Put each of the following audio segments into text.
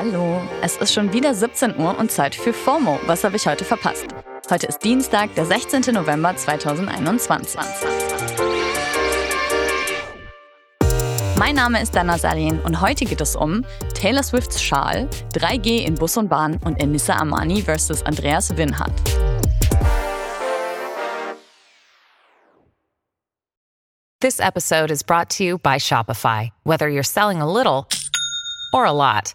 Hallo, es ist schon wieder 17 Uhr und Zeit für FOMO. Was habe ich heute verpasst? Heute ist Dienstag, der 16. November 2021. Mein Name ist Dana Salin und heute geht es um Taylor Swifts Schal, 3G in Bus und Bahn und Enissa Amani versus Andreas Winhardt. This episode is brought to you by Shopify. Whether you're selling a little or a lot,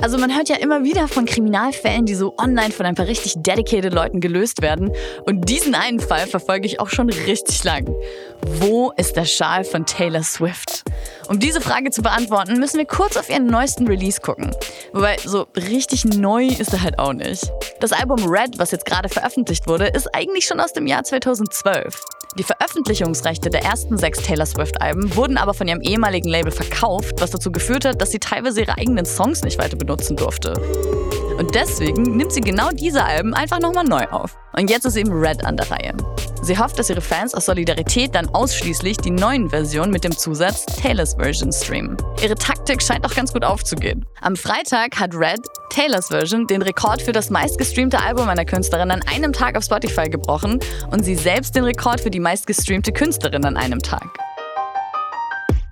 Also man hört ja immer wieder von Kriminalfällen, die so online von ein paar richtig dedicated Leuten gelöst werden. Und diesen einen Fall verfolge ich auch schon richtig lang. Wo ist der Schal von Taylor Swift? Um diese Frage zu beantworten, müssen wir kurz auf ihren neuesten Release gucken. Wobei, so richtig neu ist er halt auch nicht. Das Album Red, was jetzt gerade veröffentlicht wurde, ist eigentlich schon aus dem Jahr 2012. Die Veröffentlichungsrechte der ersten sechs Taylor Swift-Alben wurden aber von ihrem ehemaligen Label verkauft, was dazu geführt hat, dass sie teilweise ihre eigenen Songs nicht weiter benutzen durfte. Und deswegen nimmt sie genau diese Alben einfach nochmal neu auf. Und jetzt ist eben Red an der Reihe. Sie hofft, dass ihre Fans aus Solidarität dann ausschließlich die neuen Versionen mit dem Zusatz Taylor's Version streamen. Ihre Taktik scheint auch ganz gut aufzugehen. Am Freitag hat Red, Taylors Version, den Rekord für das meistgestreamte Album einer Künstlerin an einem Tag auf Spotify gebrochen und sie selbst den Rekord für die meistgestreamte Künstlerin an einem Tag.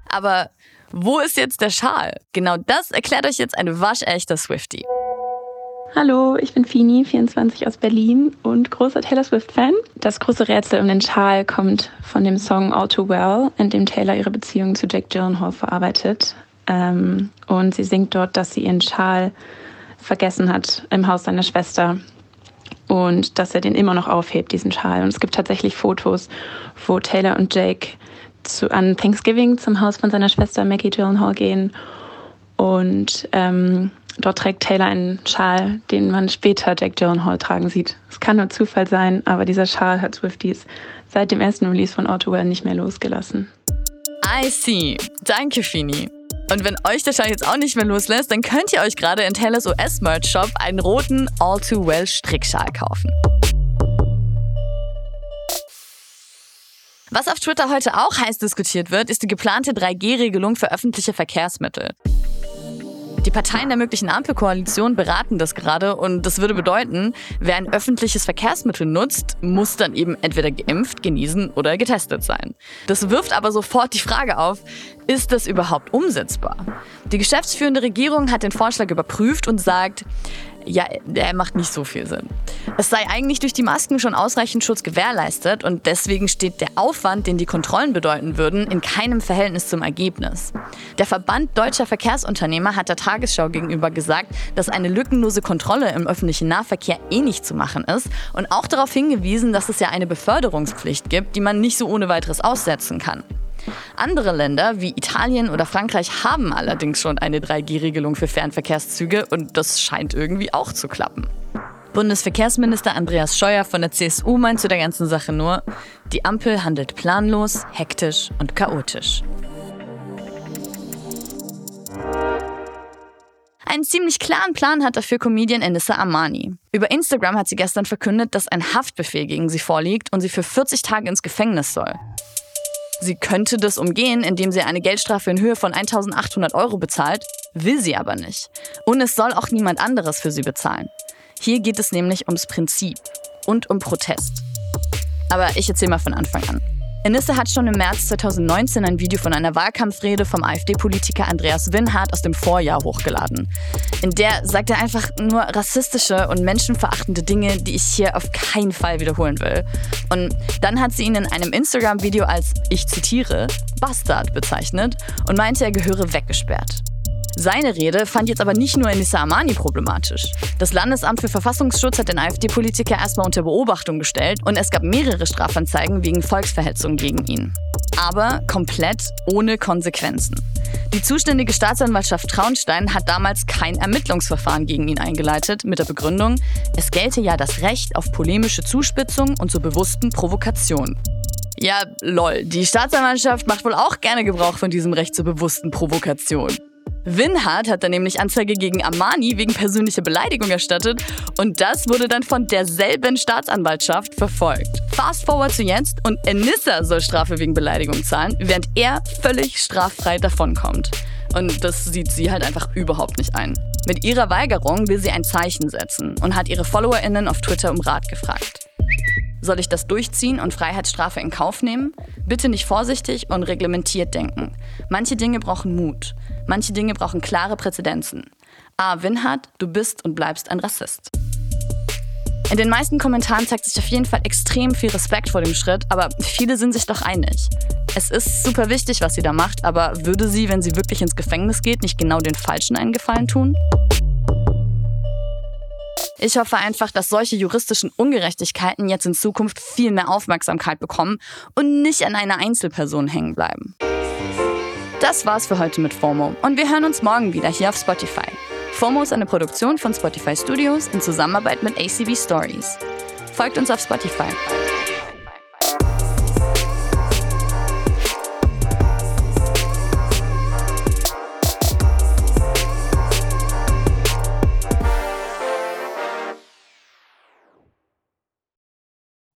Aber wo ist jetzt der Schal? Genau das erklärt euch jetzt ein waschechter Swiftie. Hallo, ich bin Fini, 24 aus Berlin und großer Taylor Swift-Fan. Das große Rätsel um den Schal kommt von dem Song All Too Well, in dem Taylor ihre Beziehung zu Jake Gyllenhaal verarbeitet. Ähm, und sie singt dort, dass sie ihren Schal vergessen hat im Haus seiner Schwester und dass er den immer noch aufhebt, diesen Schal. Und es gibt tatsächlich Fotos, wo Taylor und Jake zu, an Thanksgiving zum Haus von seiner Schwester Maggie Gyllenhaal gehen und ähm, Dort trägt Taylor einen Schal, den man später Jack Gyllenhaal tragen sieht. Es kann nur Zufall sein, aber dieser Schal hat Swifties seit dem ersten Release von Autowell nicht mehr losgelassen. I see. Danke, Fini. Und wenn euch der Schal jetzt auch nicht mehr loslässt, dann könnt ihr euch gerade in Taylors US-Merch-Shop einen roten All Too Well Strickschal kaufen. Was auf Twitter heute auch heiß diskutiert wird, ist die geplante 3G-Regelung für öffentliche Verkehrsmittel. Die Parteien der möglichen Ampelkoalition beraten das gerade und das würde bedeuten, wer ein öffentliches Verkehrsmittel nutzt, muss dann eben entweder geimpft, genesen oder getestet sein. Das wirft aber sofort die Frage auf, ist das überhaupt umsetzbar? Die geschäftsführende Regierung hat den Vorschlag überprüft und sagt, ja, der macht nicht so viel Sinn. Es sei eigentlich durch die Masken schon ausreichend Schutz gewährleistet und deswegen steht der Aufwand, den die Kontrollen bedeuten würden, in keinem Verhältnis zum Ergebnis. Der Verband deutscher Verkehrsunternehmer hat der Tagesschau gegenüber gesagt, dass eine lückenlose Kontrolle im öffentlichen Nahverkehr eh nicht zu machen ist und auch darauf hingewiesen, dass es ja eine Beförderungspflicht gibt, die man nicht so ohne weiteres aussetzen kann. Andere Länder wie Italien oder Frankreich haben allerdings schon eine 3G-Regelung für Fernverkehrszüge und das scheint irgendwie auch zu klappen. Bundesverkehrsminister Andreas Scheuer von der CSU meint zu der ganzen Sache nur, die Ampel handelt planlos, hektisch und chaotisch. Einen ziemlich klaren Plan hat dafür Comedian Enissa Amani. Über Instagram hat sie gestern verkündet, dass ein Haftbefehl gegen sie vorliegt und sie für 40 Tage ins Gefängnis soll. Sie könnte das umgehen, indem sie eine Geldstrafe in Höhe von 1800 Euro bezahlt, will sie aber nicht. Und es soll auch niemand anderes für sie bezahlen. Hier geht es nämlich ums Prinzip und um Protest. Aber ich erzähle mal von Anfang an. Enisse hat schon im März 2019 ein Video von einer Wahlkampfrede vom AfD-Politiker Andreas Winhardt aus dem Vorjahr hochgeladen. In der sagt er einfach nur rassistische und menschenverachtende Dinge, die ich hier auf keinen Fall wiederholen will. Und dann hat sie ihn in einem Instagram-Video als, ich zitiere, Bastard bezeichnet und meinte, er gehöre weggesperrt. Seine Rede fand jetzt aber nicht nur Enissa Amani problematisch. Das Landesamt für Verfassungsschutz hat den AfD-Politiker erstmal unter Beobachtung gestellt und es gab mehrere Strafanzeigen wegen Volksverhetzung gegen ihn. aber komplett ohne Konsequenzen. Die zuständige Staatsanwaltschaft Traunstein hat damals kein Ermittlungsverfahren gegen ihn eingeleitet, mit der Begründung, es gelte ja das Recht auf polemische Zuspitzung und zur bewussten Provokation. Ja, lol, die Staatsanwaltschaft macht wohl auch gerne Gebrauch von diesem Recht zur bewussten Provokation. Winhardt hat dann nämlich Anzeige gegen Armani wegen persönlicher Beleidigung erstattet und das wurde dann von derselben Staatsanwaltschaft verfolgt. Fast forward zu jetzt und Enissa soll Strafe wegen Beleidigung zahlen, während er völlig straffrei davonkommt. Und das sieht sie halt einfach überhaupt nicht ein. Mit ihrer Weigerung will sie ein Zeichen setzen und hat ihre FollowerInnen auf Twitter um Rat gefragt. Soll ich das durchziehen und Freiheitsstrafe in Kauf nehmen? Bitte nicht vorsichtig und reglementiert denken. Manche Dinge brauchen Mut. Manche Dinge brauchen klare Präzedenzen. A. Winhardt, du bist und bleibst ein Rassist. In den meisten Kommentaren zeigt sich auf jeden Fall extrem viel Respekt vor dem Schritt, aber viele sind sich doch einig. Es ist super wichtig, was sie da macht, aber würde sie, wenn sie wirklich ins Gefängnis geht, nicht genau den Falschen einen Gefallen tun? Ich hoffe einfach, dass solche juristischen Ungerechtigkeiten jetzt in Zukunft viel mehr Aufmerksamkeit bekommen und nicht an einer Einzelperson hängen bleiben. Das war's für heute mit FOMO und wir hören uns morgen wieder hier auf Spotify. FOMO ist eine Produktion von Spotify Studios in Zusammenarbeit mit ACB Stories. Folgt uns auf Spotify.